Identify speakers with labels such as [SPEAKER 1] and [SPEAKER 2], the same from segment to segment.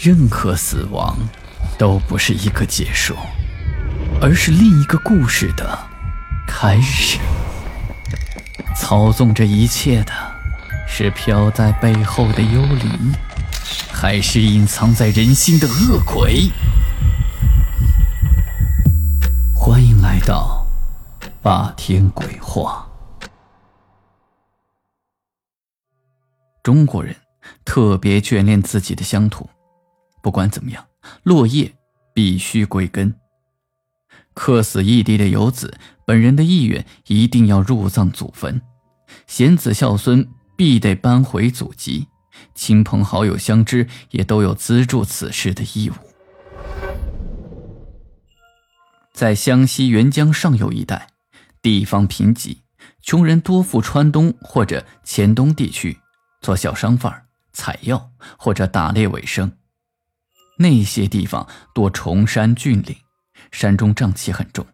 [SPEAKER 1] 任何死亡都不是一个结束，而是另一个故事的开始。操纵这一切的是飘在背后的幽灵，还是隐藏在人心的恶鬼？欢迎来到霸天鬼话。中国人特别眷恋自己的乡土，不管怎么样，落叶必须归根。客死异地的游子，本人的意愿一定要入葬祖坟；贤子孝孙必得搬回祖籍；亲朋好友相知，也都有资助此事的义务。在湘西沅江上游一带，地方贫瘠，穷人多赴川东或者黔东地区。做小商贩、采药或者打猎为生，那些地方多崇山峻岭，山中瘴气很重，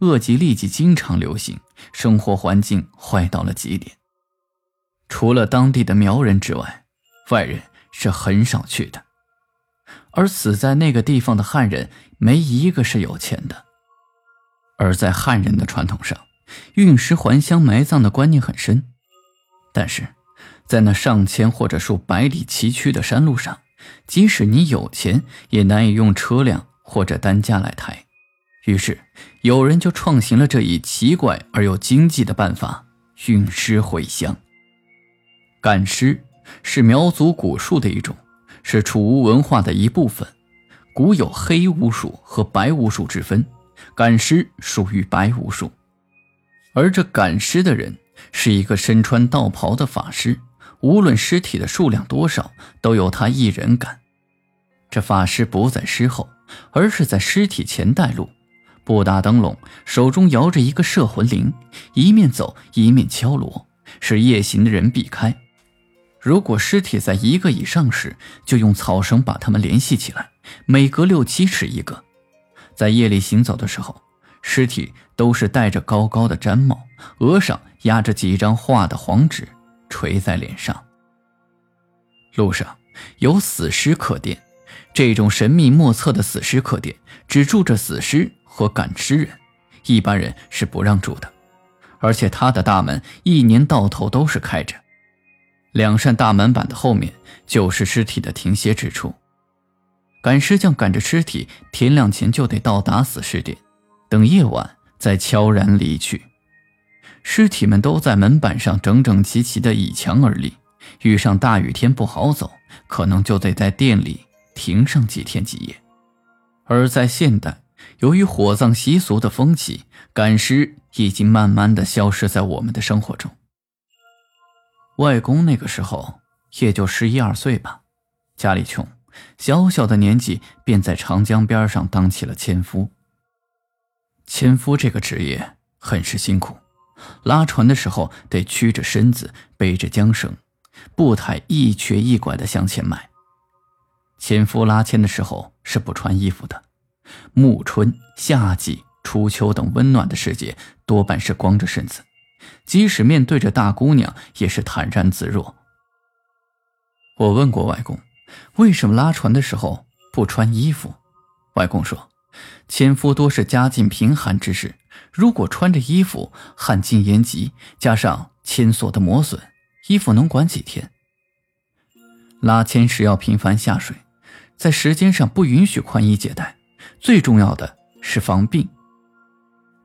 [SPEAKER 1] 恶疾痢疾经常流行，生活环境坏到了极点。除了当地的苗人之外，外人是很少去的。而死在那个地方的汉人，没一个是有钱的。而在汉人的传统上，运尸还乡埋葬的观念很深，但是。在那上千或者数百里崎岖的山路上，即使你有钱，也难以用车辆或者担架来抬。于是，有人就创行了这一奇怪而又经济的办法——运尸回乡。赶尸是苗族古术的一种，是楚巫文化的一部分。古有黑巫术和白巫术之分，赶尸属于白巫术。而这赶尸的人是一个身穿道袍的法师。无论尸体的数量多少，都由他一人赶。这法师不在尸后，而是在尸体前带路，不打灯笼，手中摇着一个摄魂铃，一面走一面敲锣，使夜行的人避开。如果尸体在一个以上时，就用草绳把它们联系起来，每隔六七尺一个。在夜里行走的时候，尸体都是戴着高高的毡帽，额上压着几张画的黄纸。垂在脸上。路上有死尸客店，这种神秘莫测的死尸客店只住着死尸和赶尸人，一般人是不让住的。而且他的大门一年到头都是开着，两扇大门板的后面就是尸体的停歇之处。赶尸匠赶着尸体，天亮前就得到达死尸店，等夜晚再悄然离去。尸体们都在门板上整整齐齐地倚墙而立，遇上大雨天不好走，可能就得在店里停上几天几夜。而在现代，由于火葬习俗的风气，赶尸已经慢慢地消失在我们的生活中。外公那个时候也就十一二岁吧，家里穷，小小的年纪便在长江边上当起了纤夫。纤夫这个职业很是辛苦。拉船的时候得屈着身子，背着缰绳，步态一瘸一拐地向前迈。纤夫拉纤的时候是不穿衣服的，暮春、夏季、初秋等温暖的时节，多半是光着身子，即使面对着大姑娘，也是坦然自若。我问过外公，为什么拉船的时候不穿衣服？外公说。纤夫多是家境贫寒之士，如果穿着衣服，旱尽延疾，加上铅索的磨损，衣服能管几天？拉纤时要频繁下水，在时间上不允许宽衣解带，最重要的是防病。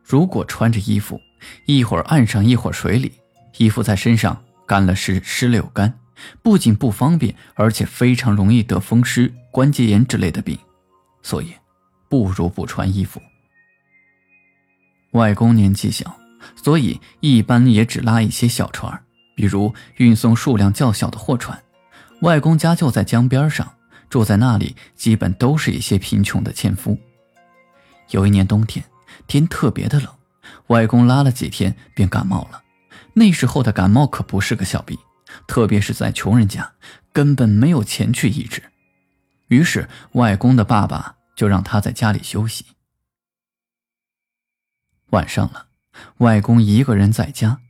[SPEAKER 1] 如果穿着衣服，一会儿岸上一会儿水里，衣服在身上干了湿，湿了又干，不仅不方便，而且非常容易得风湿、关节炎之类的病，所以。不如不穿衣服。外公年纪小，所以一般也只拉一些小船，比如运送数量较小的货船。外公家就在江边上，住在那里，基本都是一些贫穷的纤夫。有一年冬天，天特别的冷，外公拉了几天便感冒了。那时候的感冒可不是个小病，特别是在穷人家，根本没有钱去医治。于是外公的爸爸。就让他在家里休息。晚上了，外公一个人在家，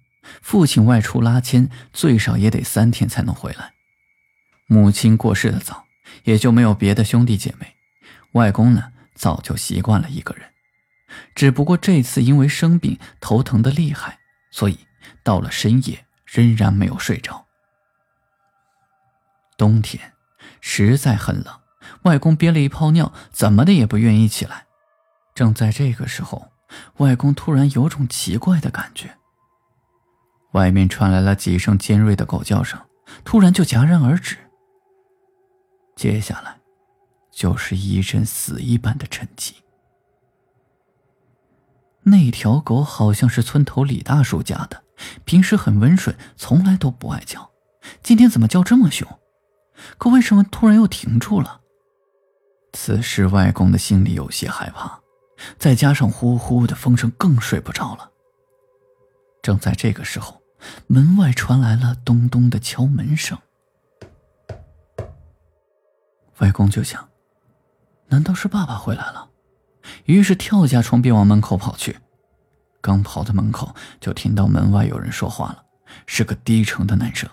[SPEAKER 1] 父亲外出拉纤，最少也得三天才能回来。母亲过世的早，也就没有别的兄弟姐妹。外公呢，早就习惯了一个人，只不过这次因为生病头疼的厉害，所以到了深夜仍然没有睡着。冬天实在很冷，外公憋了一泡尿，怎么的也不愿意起来。正在这个时候，外公突然有种奇怪的感觉。外面传来了几声尖锐的狗叫声，突然就戛然而止。接下来，就是一阵死一般的沉寂。那条狗好像是村头李大叔家的，平时很温顺，从来都不爱叫，今天怎么叫这么凶？可为什么突然又停住了？此时外公的心里有些害怕，再加上呼呼的风声，更睡不着了。正在这个时候，门外传来了咚咚的敲门声。外公就想，难道是爸爸回来了？于是跳下床，便往门口跑去。刚跑到门口，就听到门外有人说话了，是个低沉的男声。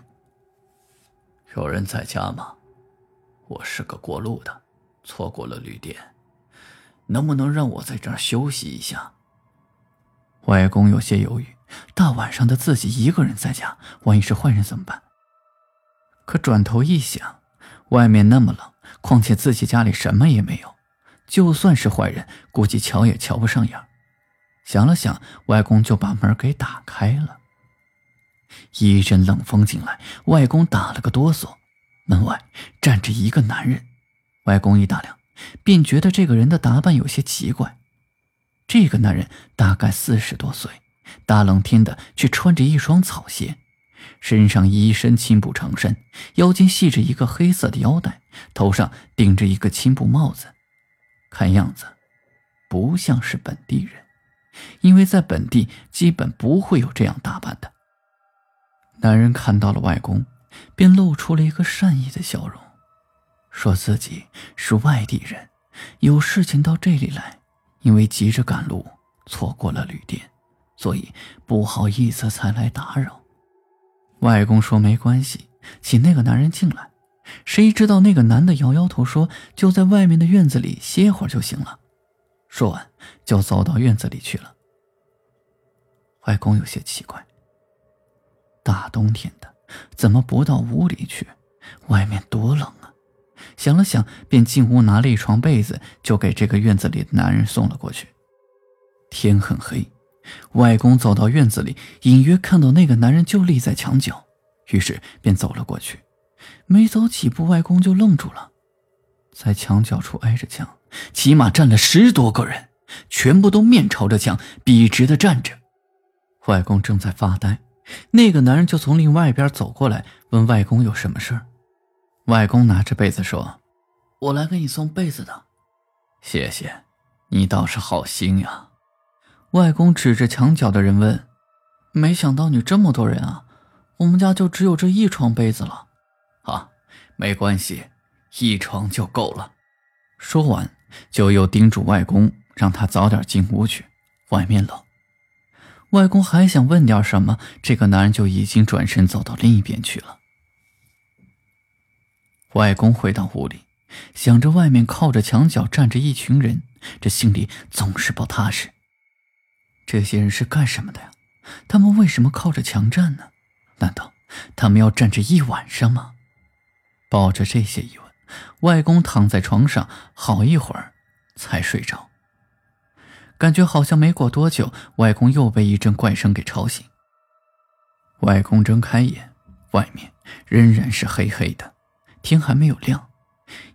[SPEAKER 1] 有人在家吗？我是个过路的，错过了旅店，能不能让我在这儿休息一下？外公有些犹豫，大晚上的自己一个人在家，万一是坏人怎么办？可转头一想，外面那么冷，况且自己家里什么也没有，就算是坏人，估计瞧也瞧不上眼。想了想，外公就把门给打开了。一阵冷风进来，外公打了个哆嗦。门外站着一个男人，外公一打量，便觉得这个人的打扮有些奇怪。这个男人大概四十多岁，大冷天的却穿着一双草鞋，身上一身青布长衫，腰间系着一个黑色的腰带，头上顶着一个青布帽子，看样子不像是本地人，因为在本地基本不会有这样打扮的。男人看到了外公，便露出了一个善意的笑容，说自己是外地人，有事情到这里来，因为急着赶路，错过了旅店，所以不好意思才来打扰。外公说没关系，请那个男人进来。谁知道那个男的摇摇头说就在外面的院子里歇会儿就行了。说完就走到院子里去了。外公有些奇怪。大冬天的，怎么不到屋里去？外面多冷！想了想，便进屋拿了一床被子，就给这个院子里的男人送了过去。天很黑，外公走到院子里，隐约看到那个男人就立在墙角，于是便走了过去。没走几步，外公就愣住了，在墙角处挨着墙，起码站了十多个人，全部都面朝着墙，笔直的站着。外公正在发呆。那个男人就从另外一边走过来，问外公有什么事儿外公拿着被子说：“我来给你送被子的。”谢谢，你倒是好心呀。外公指着墙角的人问：“没想到你这么多人啊，我们家就只有这一床被子了。”啊，没关系，一床就够了。说完，就又叮嘱外公，让他早点进屋去，外面冷。外公还想问点什么，这个男人就已经转身走到另一边去了。外公回到屋里，想着外面靠着墙角站着一群人，这心里总是不踏实。这些人是干什么的呀？他们为什么靠着墙站呢？难道他们要站着一晚上吗？抱着这些疑问，外公躺在床上好一会儿，才睡着。感觉好像没过多久，外公又被一阵怪声给吵醒。外公睁开眼，外面仍然是黑黑的，天还没有亮。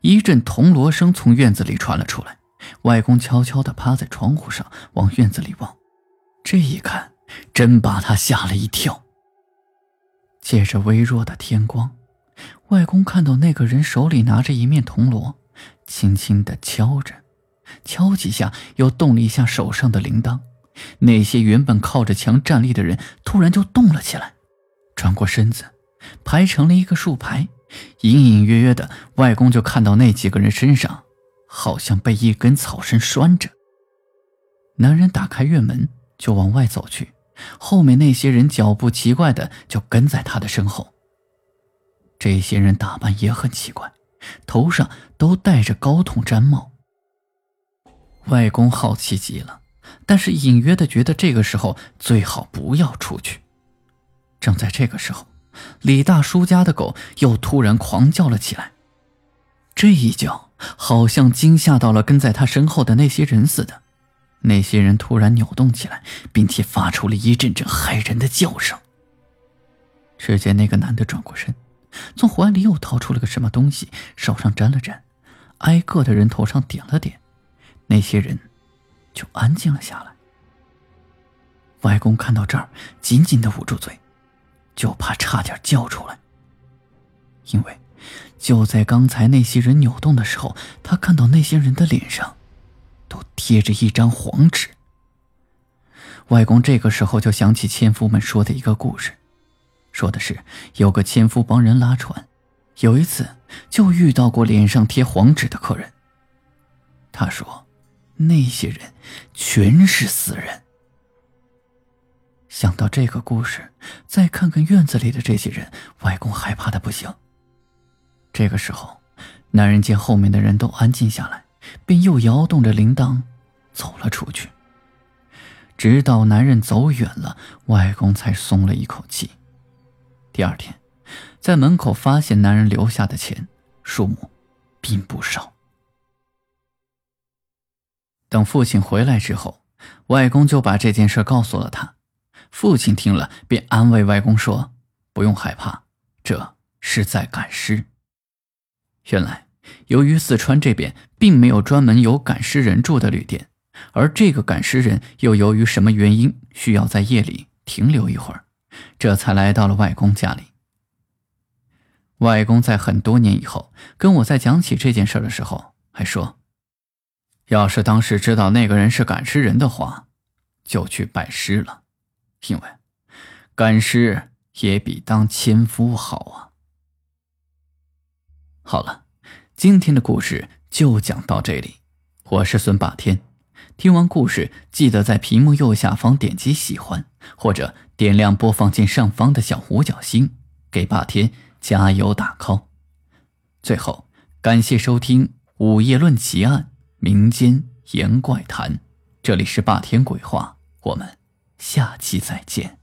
[SPEAKER 1] 一阵铜锣声从院子里传了出来，外公悄悄地趴在窗户上往院子里望，这一看真把他吓了一跳。借着微弱的天光，外公看到那个人手里拿着一面铜锣，轻轻地敲着。敲几下，又动了一下手上的铃铛。那些原本靠着墙站立的人突然就动了起来，转过身子，排成了一个竖排。隐隐约约的，外公就看到那几个人身上好像被一根草绳拴着。男人打开院门就往外走去，后面那些人脚步奇怪的就跟在他的身后。这些人打扮也很奇怪，头上都戴着高筒毡帽。外公好奇极了，但是隐约的觉得这个时候最好不要出去。正在这个时候，李大叔家的狗又突然狂叫了起来。这一叫好像惊吓到了跟在他身后的那些人似的，那些人突然扭动起来，并且发出了一阵阵骇人的叫声。只见那个男的转过身，从怀里又掏出了个什么东西，手上沾了沾，挨个的人头上点了点，那些人就安静了下来。外公看到这儿，紧紧的捂住嘴。就怕差点叫出来，因为就在刚才那些人扭动的时候，他看到那些人的脸上都贴着一张黄纸。外公这个时候就想起纤夫们说的一个故事，说的是有个纤夫帮人拉船，有一次就遇到过脸上贴黄纸的客人。他说，那些人全是死人。想到这个故事，再看看院子里的这些人，外公害怕的不行。这个时候，男人见后面的人都安静下来，便又摇动着铃铛走了出去。直到男人走远了，外公才松了一口气。第二天，在门口发现男人留下的钱，数目并不少。等父亲回来之后，外公就把这件事告诉了他。父亲听了，便安慰外公说：“不用害怕，这是在赶尸。原来，由于四川这边并没有专门有赶尸人住的旅店，而这个赶尸人又由于什么原因需要在夜里停留一会儿，这才来到了外公家里。外公在很多年以后跟我在讲起这件事的时候，还说：要是当时知道那个人是赶尸人的话，就去拜师了。”因为，赶尸也比当纤夫好啊。好了，今天的故事就讲到这里。我是孙霸天，听完故事记得在屏幕右下方点击喜欢，或者点亮播放键上方的小五角星，给霸天加油打 call。最后，感谢收听《午夜论奇案》民间言怪谈，这里是霸天鬼话，我们。下期再见。